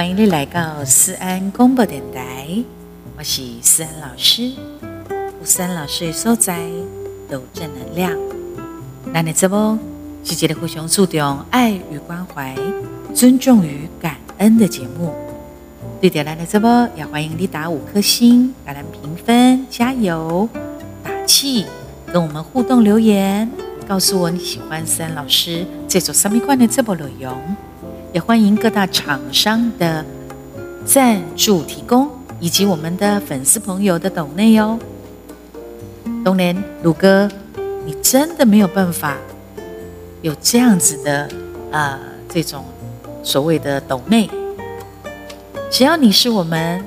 欢迎你来到思安广播电台，我是思安老师。思安老师的所在有正能量，那你这不是一个互相注重爱与关怀、尊重与感恩的节目。对的，来的这不也欢迎你打五颗星，打咱评分，加油打气，跟我们互动留言，告诉我你喜欢思安老师这种什么款的这部内容。也欢迎各大厂商的赞助提供，以及我们的粉丝朋友的抖内哦。东莲鲁哥，你真的没有办法有这样子的呃这种所谓的抖内，只要你是我们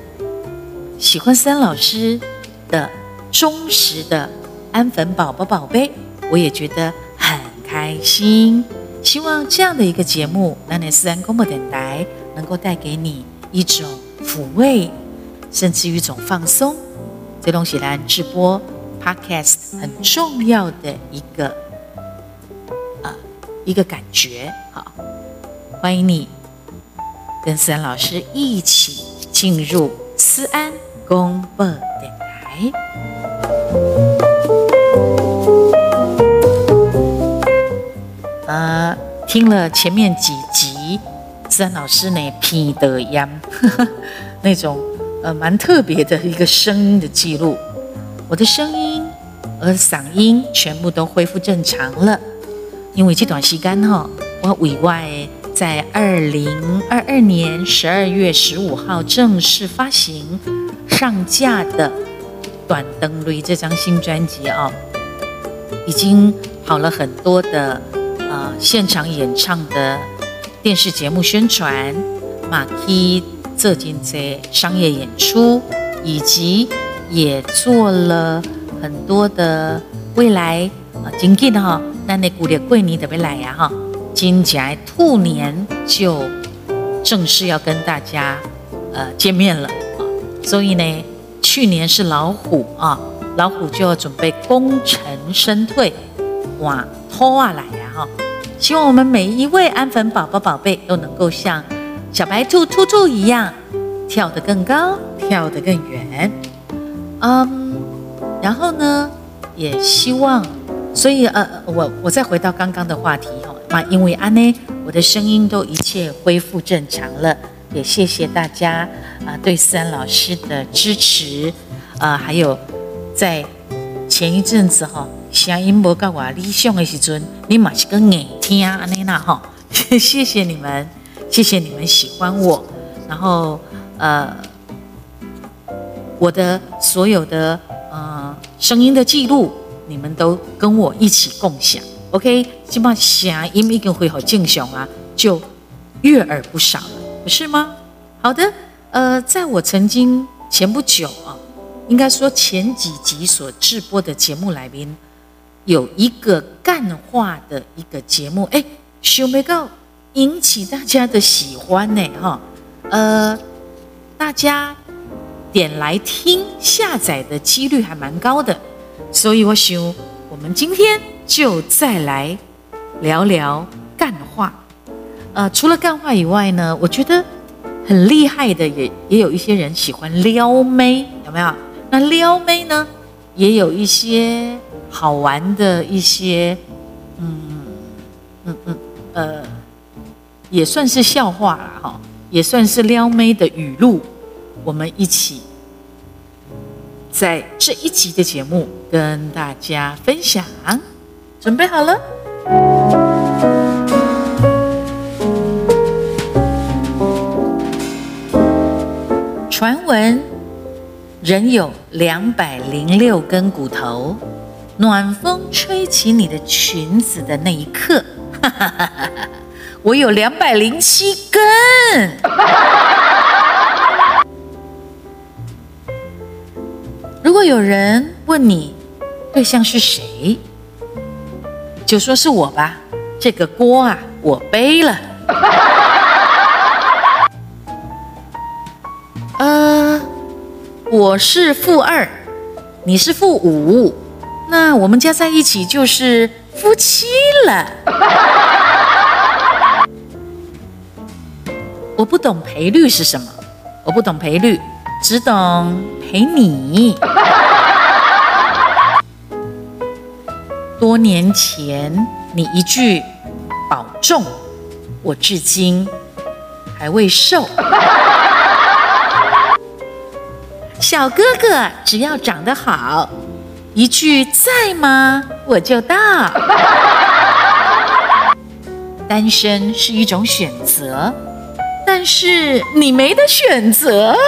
喜欢三老师的忠实的安粉宝宝宝贝，我也觉得很开心。希望这样的一个节目，那你自然广播电台能够带给你一种抚慰，甚至于一种放松。这东西来直播 podcast 很重要的一个啊一个感觉。好，欢迎你跟思安老师一起进入思安广播电台。听了前面几集，自然老师呢，皮的样，那种呃蛮特别的一个声音的记录，我的声音和嗓音全部都恢复正常了。因为这段时间哈，我委外在二零二二年十二月十五号正式发行上架的《短灯绿》这张新专辑啊，已经跑了很多的。呃，现场演唱的电视节目宣传，马蹄这进在商业演出，以及也做了很多的未来啊，今天哈，那那古列桂尼的未来呀哈，今年兔年就正式要跟大家呃见面了啊，所以呢，去年是老虎啊，老虎就要准备功成身退，哇，拖啊来呀哈。希望我们每一位安粉宝宝宝贝都能够像小白兔兔兔一样跳得更高，跳得更远。嗯，然后呢，也希望，所以呃，我我再回到刚刚的话题哈，那因为安呢，我的声音都一切恢复正常了，也谢谢大家啊对思安老师的支持啊，还有在前一阵子哈。声音无够我理想的时阵，你嘛是个硬听安尼啦哈。谢谢你们，谢谢你们喜欢我。然后呃，我的所有的呃声音的记录，你们都跟我一起共享。OK，起码声音已经会好正常啊，就悦耳不少了，不是吗？好的，呃，在我曾经前不久啊，应该说前几集所直播的节目来宾。有一个干话的一个节目，哎，想不到引起大家的喜欢呢，哈，呃，大家点来听下载的几率还蛮高的，所以我想我们今天就再来聊聊干话。呃，除了干话以外呢，我觉得很厉害的也也有一些人喜欢撩妹，有没有？那撩妹呢，也有一些。好玩的一些，嗯嗯嗯呃，也算是笑话了哈，也算是撩妹的语录，我们一起在这一集的节目跟大家分享，准备好了？传闻人有两百零六根骨头。暖风吹起你的裙子的那一刻，哈哈哈哈我有两百零七根。如果有人问你对象是谁，就说是我吧，这个锅啊，我背了。呃，我是负二，你是负五。那我们加在一起就是夫妻了。我不懂赔率是什么，我不懂赔率，只懂陪你。多年前，你一句保重，我至今还未瘦。小哥哥，只要长得好，一句在吗，我就到。单身是一种选择，但是你没得选择。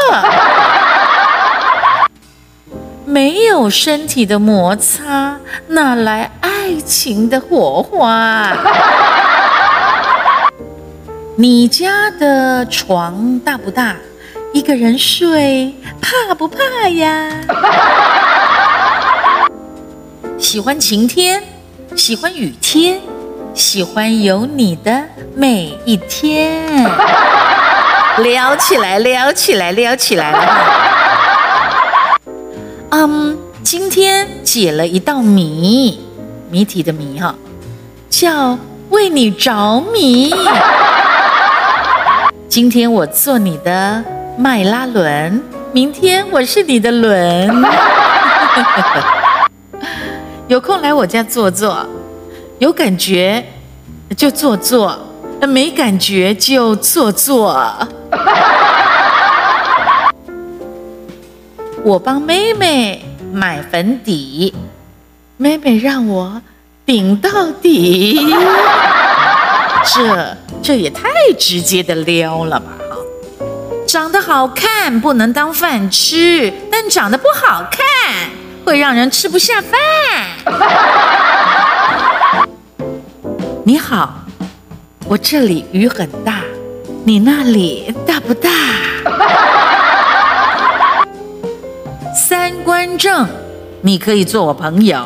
没有身体的摩擦，哪来爱情的火花？你家的床大不大？一个人睡怕不怕呀？喜欢晴天，喜欢雨天，喜欢有你的每一天。撩起来，撩起来，撩起来了哈！嗯，今天解了一道谜，谜题的谜哈，叫为你着迷。今天我做你的迈拉伦，明天我是你的轮。有空来我家坐坐，有感觉就坐坐，没感觉就坐坐。我帮妹妹买粉底，妹妹让我顶到底。这这也太直接的撩了吧！哈，长得好看不能当饭吃，但长得不好看会让人吃不下饭。你好，我这里雨很大，你那里大不大？三观正，你可以做我朋友；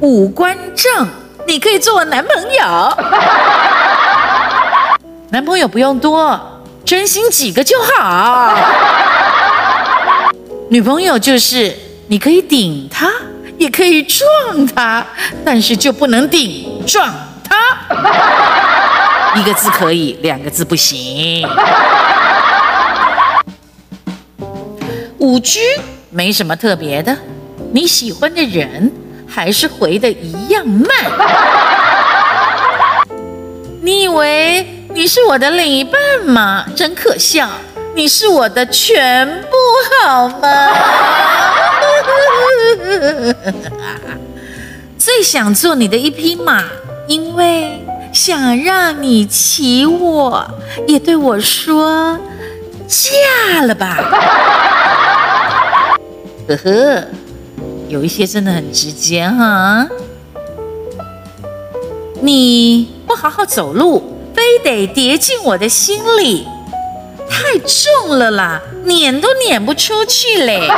五官正，你可以做我男朋友。男朋友不用多，真心几个就好。女朋友就是你可以顶他，也可以撞他，但是就不能顶撞他。一个字可以，两个字不行。五 G。没什么特别的，你喜欢的人还是回的一样慢。你以为你是我的另一半吗？真可笑！你是我的全部，好吗？最想做你的一匹马，因为想让你骑我，也对我说：“嫁了吧。”呵呵，有一些真的很直接哈。你不好好走路，非得跌进我的心里，太重了啦，撵都撵不出去嘞。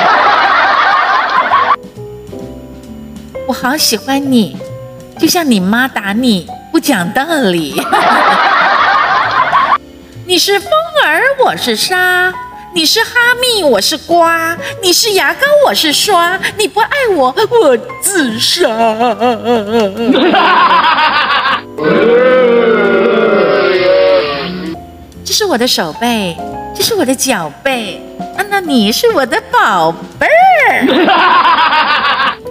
我好喜欢你，就像你妈打你不讲道理。你是风儿，我是沙。你是哈密，我是瓜；你是牙膏，我是刷。你不爱我，我自杀。这是我的手背，这是我的脚背。啊，那你是我的宝贝儿。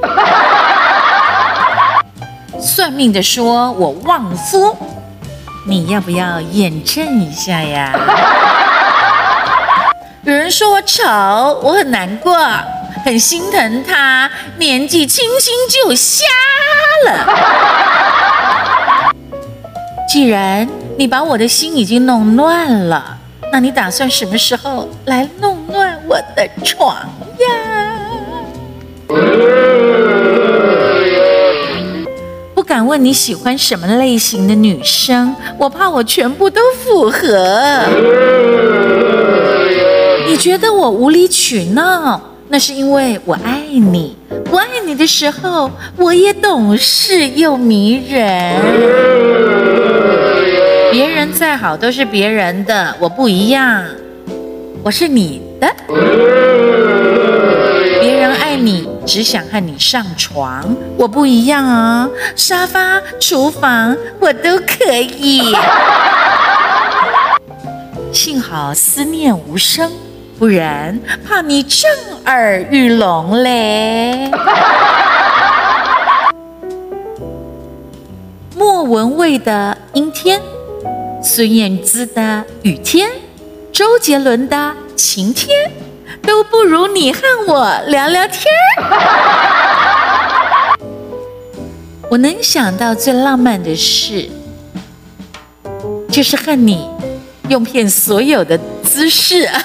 算命的说我旺夫，你要不要验证一下呀？有人说我丑，我很难过，很心疼他，年纪轻轻就瞎了。既然你把我的心已经弄乱了，那你打算什么时候来弄乱我的床呀？问你喜欢什么类型的女生，我怕我全部都符合。你觉得我无理取闹，那是因为我爱你。不爱你的时候，我也懂事又迷人。别人再好都是别人的，我不一样，我是你的。别人爱你，只想和你上床，我不一样啊，沙发、厨房我都可以。幸好思念无声，不然怕你震耳欲聋嘞。莫文蔚的阴天，孙燕姿的雨天，周杰伦的晴天，都不如你和我聊聊天我能想到最浪漫的事，就是和你用遍所有的姿势。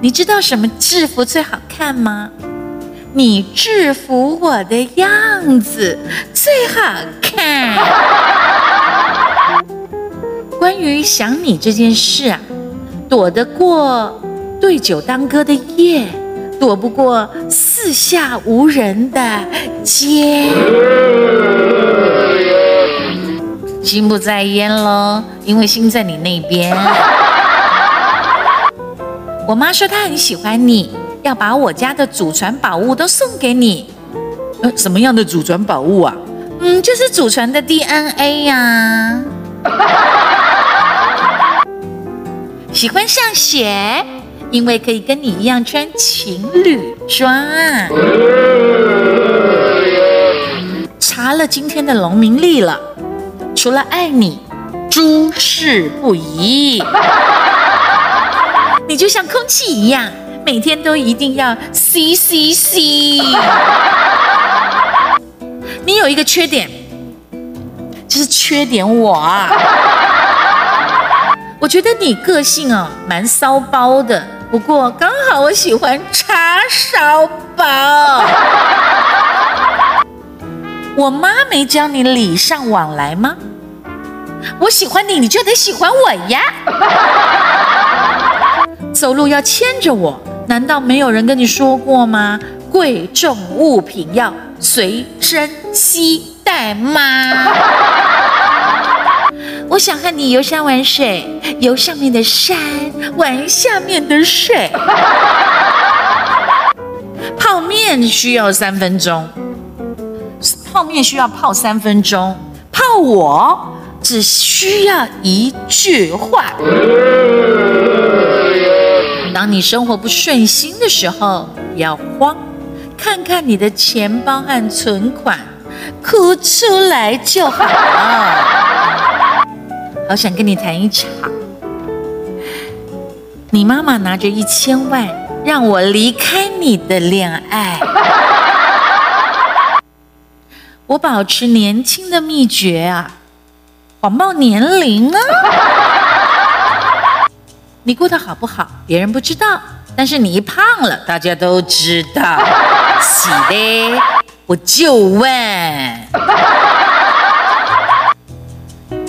你知道什么制服最好看吗？你制服我的样子最好看。关于想你这件事啊，躲得过对酒当歌的夜，躲不过四下无人的街。心不在焉喽，因为心在你那边。我妈说她很喜欢你。要把我家的祖传宝物都送给你，呃，什么样的祖传宝物啊？嗯，就是祖传的 DNA 呀。喜欢上学，因为可以跟你一样穿情侣装。查了今天的农民历了，除了爱你，诸事不宜。你就像空气一样。每天都一定要 C C C。你有一个缺点，就是缺点我啊。我觉得你个性啊蛮骚包的，不过刚好我喜欢叉烧包。我妈没教你礼尚往来吗？我喜欢你，你就得喜欢我呀。走路要牵着我。难道没有人跟你说过吗？贵重物品要随身携带吗？我想和你游山玩水，游上面的山，玩下面的水。泡面需要三分钟，泡面需要泡三分钟，泡我只需要一句话。当你生活不顺心的时候，不要慌，看看你的钱包和存款，哭出来就好了。好想跟你谈一场，你妈妈拿着一千万让我离开你的恋爱，我保持年轻的秘诀啊，谎报年龄啊。你过得好不好？别人不知道，但是你一胖了，大家都知道。喜嘞，我就问，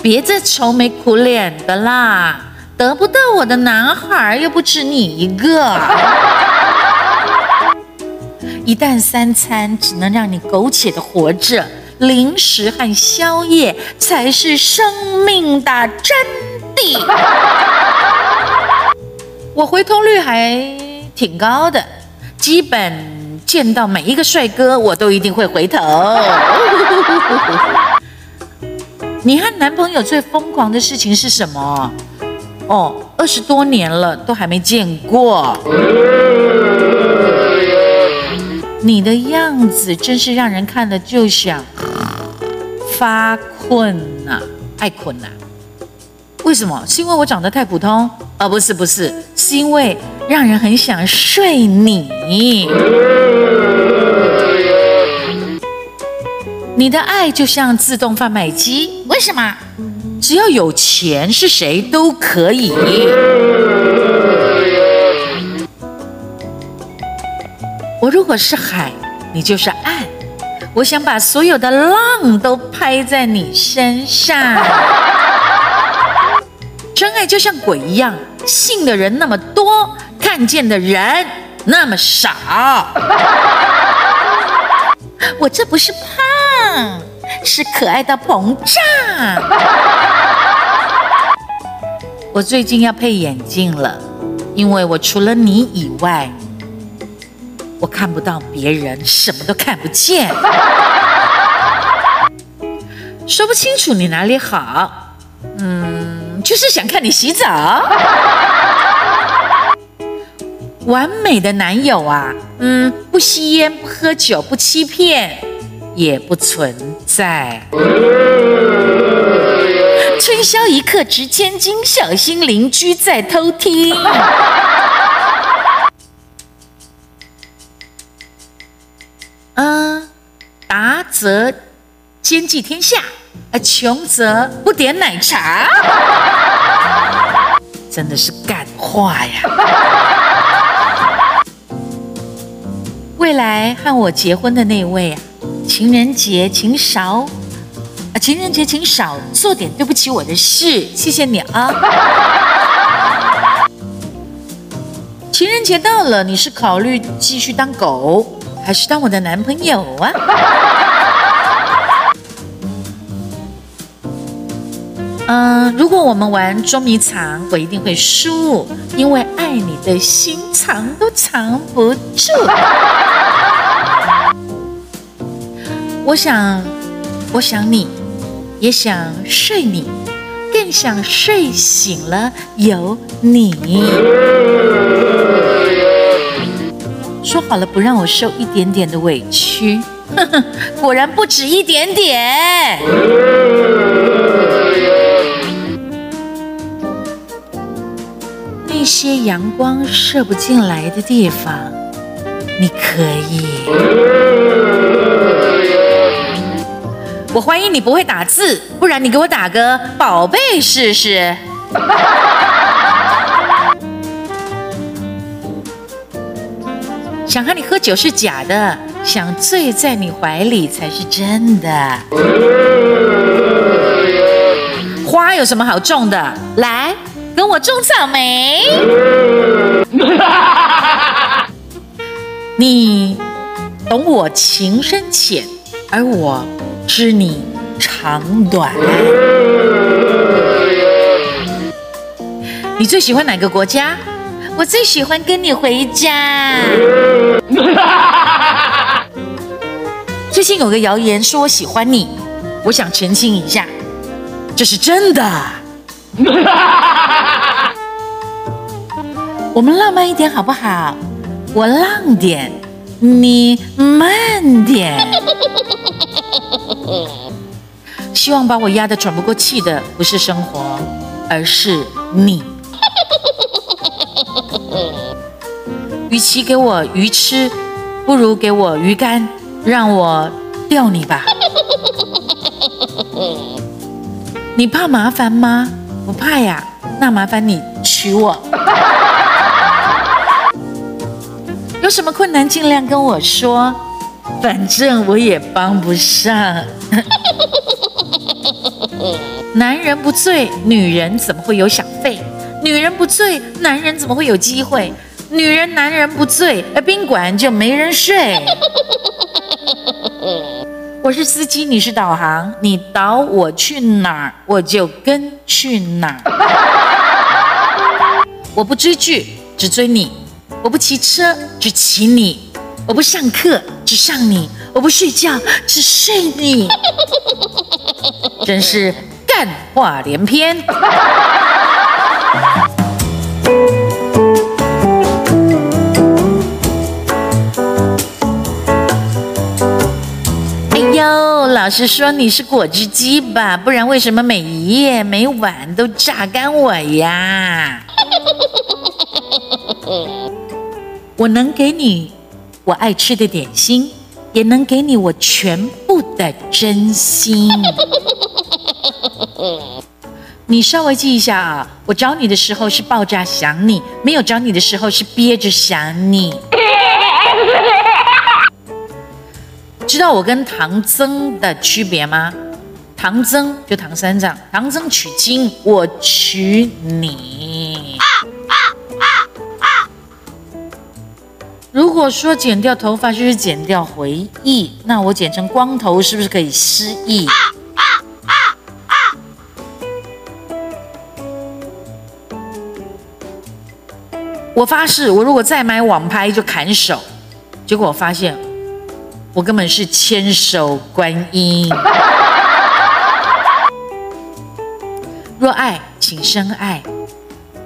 别再愁眉苦脸的啦，得不到我的男孩又不止你一个。一旦三餐只能让你苟且的活着，零食和宵夜才是生命的真谛。我回头率还挺高的，基本见到每一个帅哥，我都一定会回头。你和男朋友最疯狂的事情是什么？哦，二十多年了都还没见过。你的样子真是让人看了就想发困呐，爱困呐。为什么？是因为我长得太普通？啊，不是，不是，是因为让人很想睡你。你的爱就像自动贩卖机，为什么？只要有钱，是谁都可以。我如果是海，你就是岸，我想把所有的浪都拍在你身上。真爱就像鬼一样，信的人那么多，看见的人那么少。我这不是胖，是可爱到膨胀。我最近要配眼镜了，因为我除了你以外，我看不到别人，什么都看不见。说不清楚你哪里好。嗯就是想看你洗澡。完美的男友啊，嗯，不吸烟，不喝酒，不欺骗，也不存在。春宵一刻值千金，小心邻居在偷听。嗯，达则兼济天下，啊，穷则不点奶茶。真的是干话呀！未来和我结婚的那位啊，情人节请少啊。情人节，请少做点对不起我的事，谢谢你啊！情人节到了，你是考虑继续当狗，还是当我的男朋友啊？嗯，如果我们玩捉迷藏，我一定会输，因为爱你的心藏都藏不住。我想，我想你。也想睡你，更想睡醒了有你。说好了不让我受一点点的委屈，果然不止一点点。那些阳光射不进来的地方，你可以。我怀疑你不会打字，不然你给我打个宝贝试试。想和你喝酒是假的，想醉在你怀里才是真的。花有什么好种的？来，跟我种草莓。你懂我情深浅，而我。知你长短。你最喜欢哪个国家？我最喜欢跟你回家。最近有个谣言说我喜欢你，我想澄清一下，这是真的。我们浪漫一点好不好？我浪点，你慢点。希望把我压得喘不过气的不是生活，而是你。与其给我鱼吃，不如给我鱼竿，让我钓你吧。你怕麻烦吗？不怕呀，那麻烦你娶我。有什么困难尽量跟我说。反正我也帮不上。男人不醉，女人怎么会有小费？女人不醉，男人怎么会有机会？女人、男人不醉，而宾馆就没人睡。我是司机，你是导航，你导我去哪儿，我就跟去哪儿。我不追剧，只追你；我不骑车，只骑你。我不上课，只上你；我不睡觉，只睡你。真是干话连篇。哎呦，老师说你是果汁机吧？不然为什么每一夜每晚都榨干我呀？我能给你。我爱吃的点心，也能给你我全部的真心。你稍微记一下啊，我找你的时候是爆炸想你，没有找你的时候是憋着想你。知道我跟唐僧的区别吗？唐僧就唐三藏，唐僧取经，我取你。如果说剪掉头发就是剪掉回忆，那我剪成光头是不是可以失忆？我发誓，我如果再买网拍就砍手。结果我发现，我根本是千手观音。若爱。请深爱；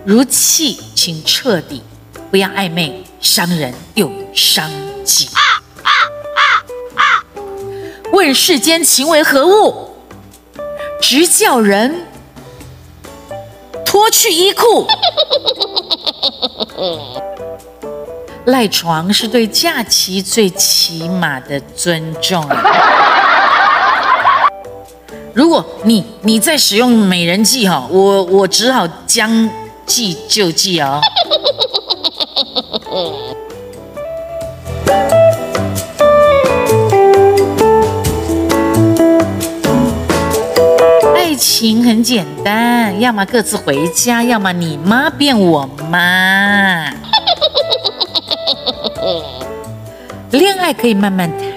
如泣，请彻底，不要暧昧，伤人又伤己。问世间情为何物，直叫人脱去衣裤。赖床是对假期最起码的尊重！如果你你在使用美人计哈，我我只好将计就计哦。爱情很简单，要么各自回家，要么你妈变我妈。恋爱可以慢慢谈，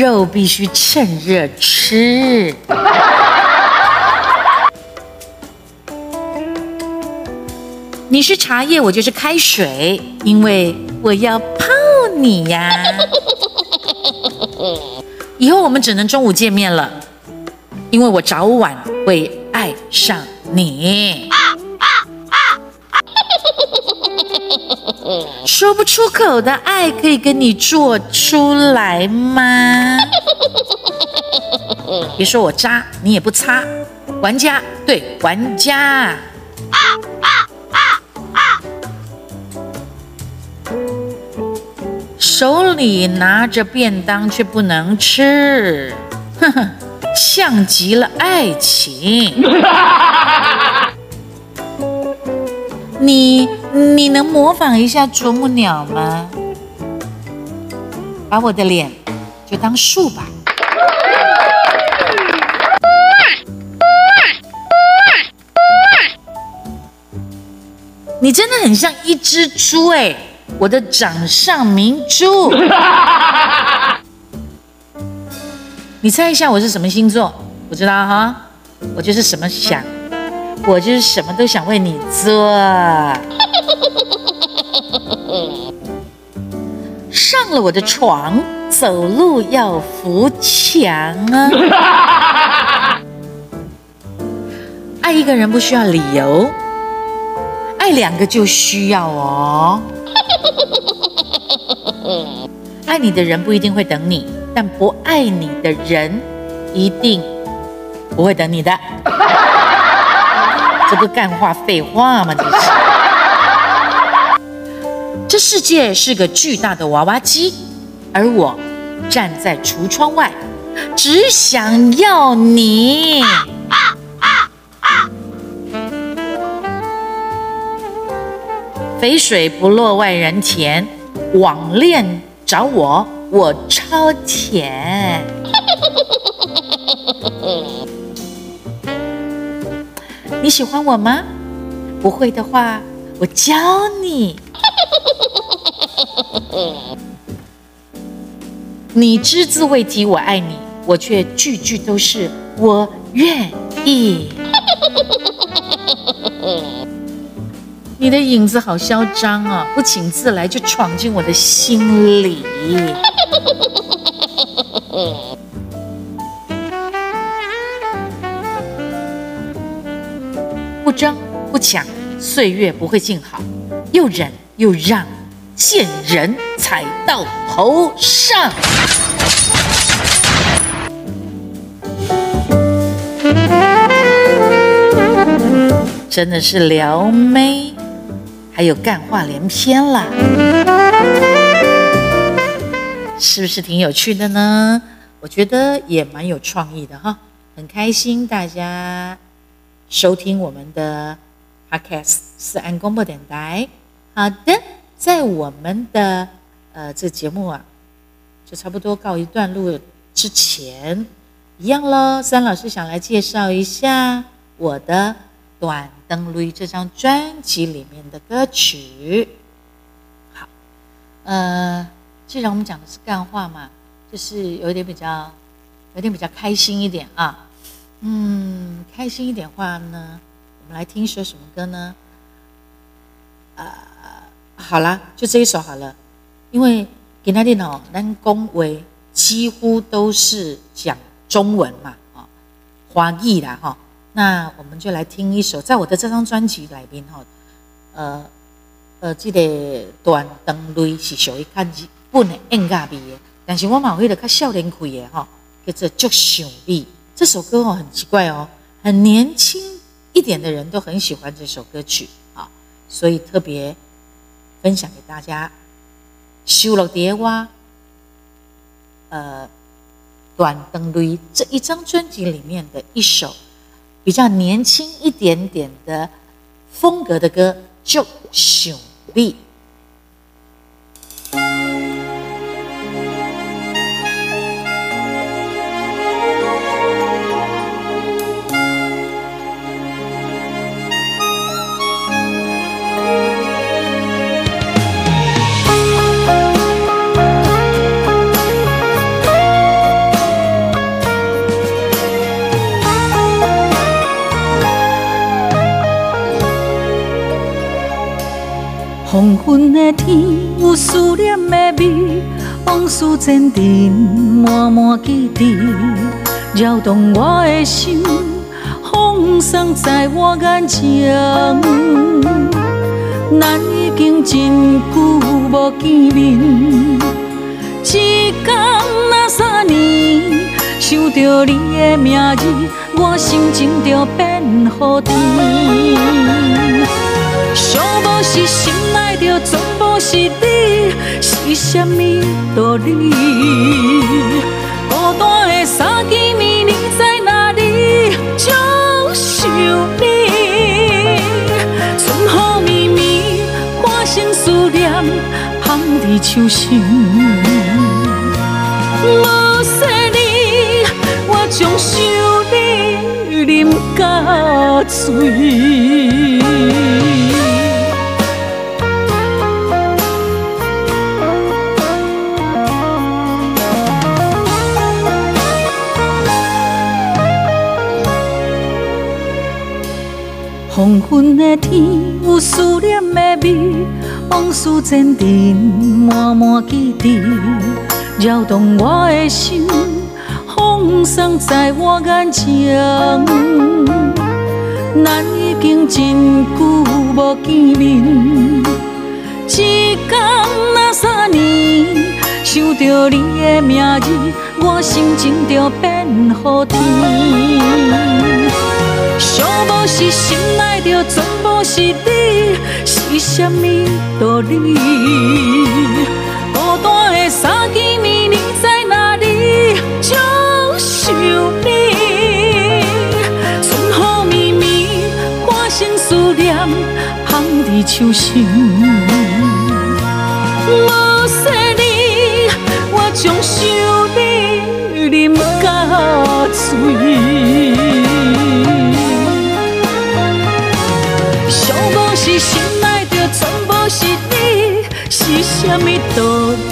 肉必须趁热吃。你是茶叶，我就是开水，因为我要泡你呀。以后我们只能中午见面了，因为我早晚会爱上你。说不出口的爱，可以跟你做出来吗？别说我渣，你也不差。玩家，对，玩家。手里拿着便当却不能吃，哼哼，像极了爱情。你你能模仿一下啄木鸟吗？把我的脸就当树吧。你真的很像一只猪哎，我的掌上明珠。你猜一下我是什么星座？不知道哈，我就是什么想。我就是什么都想为你做，上了我的床，走路要扶墙啊！爱一个人不需要理由，爱两个就需要哦。爱你的人不一定会等你，但不爱你的人一定不会等你的。这不干话废话吗？这是。这世界是个巨大的娃娃机，而我站在橱窗外，只想要你。肥水不落外人田，网恋找我，我超甜。你喜欢我吗？不会的话，我教你。你只字未提我爱你，我却句句都是我愿意。你的影子好嚣张啊！不请自来就闯进我的心里。不争不抢，岁月不会静好，又忍又让，见人踩到头上。真的是撩妹，还有干话连篇啦，是不是挺有趣的呢？我觉得也蛮有创意的哈，很开心大家。收听我们的 Podcast 四安公播电台。好的，在我们的呃这节目啊，就差不多告一段落之前，一样喽。三老师想来介绍一下我的《短灯绿》这张专辑里面的歌曲。好，呃，既然我们讲的是干话嘛，就是有点比较，有点比较开心一点啊。嗯，开心一点话呢，我们来听一首什么歌呢？啊，好了，就这一首好了，因为给他电脑咱恭维几乎都是讲中文嘛，啊，华裔啦哈，那我们就来听一首，在我的这张专辑里面哈，呃呃，这个断灯泪是属于较日本的演歌味的，但是我嘛有迄个较少年开的哈，叫做《足想你》。这首歌哦很奇怪哦，很年轻一点的人都很喜欢这首歌曲啊，所以特别分享给大家。收录碟哇，呃，短灯绿这一张专辑里面的一首比较年轻一点点的风格的歌，就想你。往事渐沉，满满记忆，扰动我的心，风霜在我眼前。咱已经真久无见面，一天那三年，想着你的名字，我心情就变好甜。想无是心，什么道理？孤单的三更暝，你在哪里？就想你，春雨绵绵，化成思念，放伫手心。无说你，我将想你饮到醉。黄昏的天有思念的味，往事前尘，满满记忆，扰动我的心，风霜在我眼前。咱已经真久无见面，一干那三年，想着你的名字，我心情就变好天。寂寞是心内着，全部是你，是啥物道理？孤单的三更暝，你在哪里？就想你，春雨绵绵，化成思念，放伫手心。什么道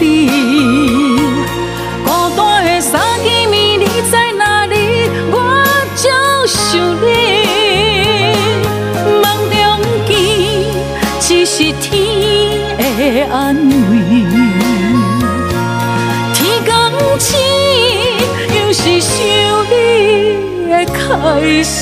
理？孤单的三更暝，你在哪里？我就想你。梦中见，只是天的安慰。天公星，又是想你的开始。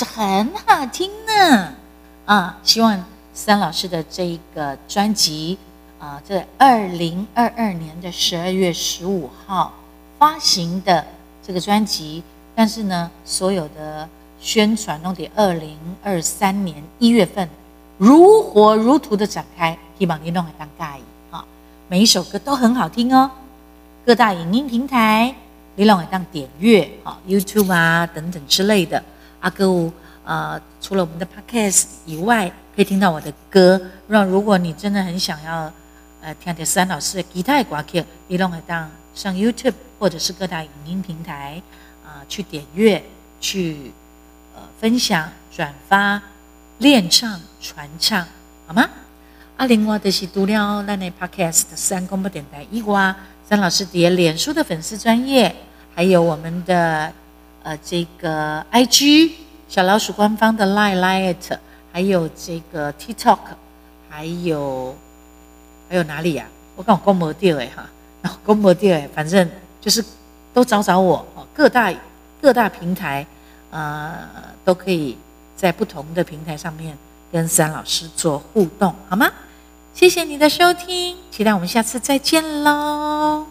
是很好听呢？啊，希望三老师的这一个专辑啊，在二零二二年的十二月十五号发行的这个专辑，但是呢，所有的宣传都得二零二三年一月份如火如荼的展开，希望你弄会当介意啊！每一首歌都很好听哦，各大影音平台。你让我当点阅啊，YouTube 啊等等之类的。阿哥，呃，除了我们的 Podcast 以外，可以听到我的歌。让如果你真的很想要，呃，听听三老师的吉他歌曲，你让我当上 YouTube 或者是各大影音平台啊，去点阅，去呃分享、转发、练唱、传唱，好吗？啊，另外就是除了咱的 Podcast 三公播电台以外，张老师叠脸书的粉丝专业，还有我们的呃这个 IG 小老鼠官方的 Line Light，还有这个 TikTok，还有还有哪里呀、我刚公模掉哎哈，然后公模掉哎，反正就是都找找我哦，各大各大平台呃都可以在不同的平台上面跟三老师做互动，好吗？谢谢你的收听，期待我们下次再见喽。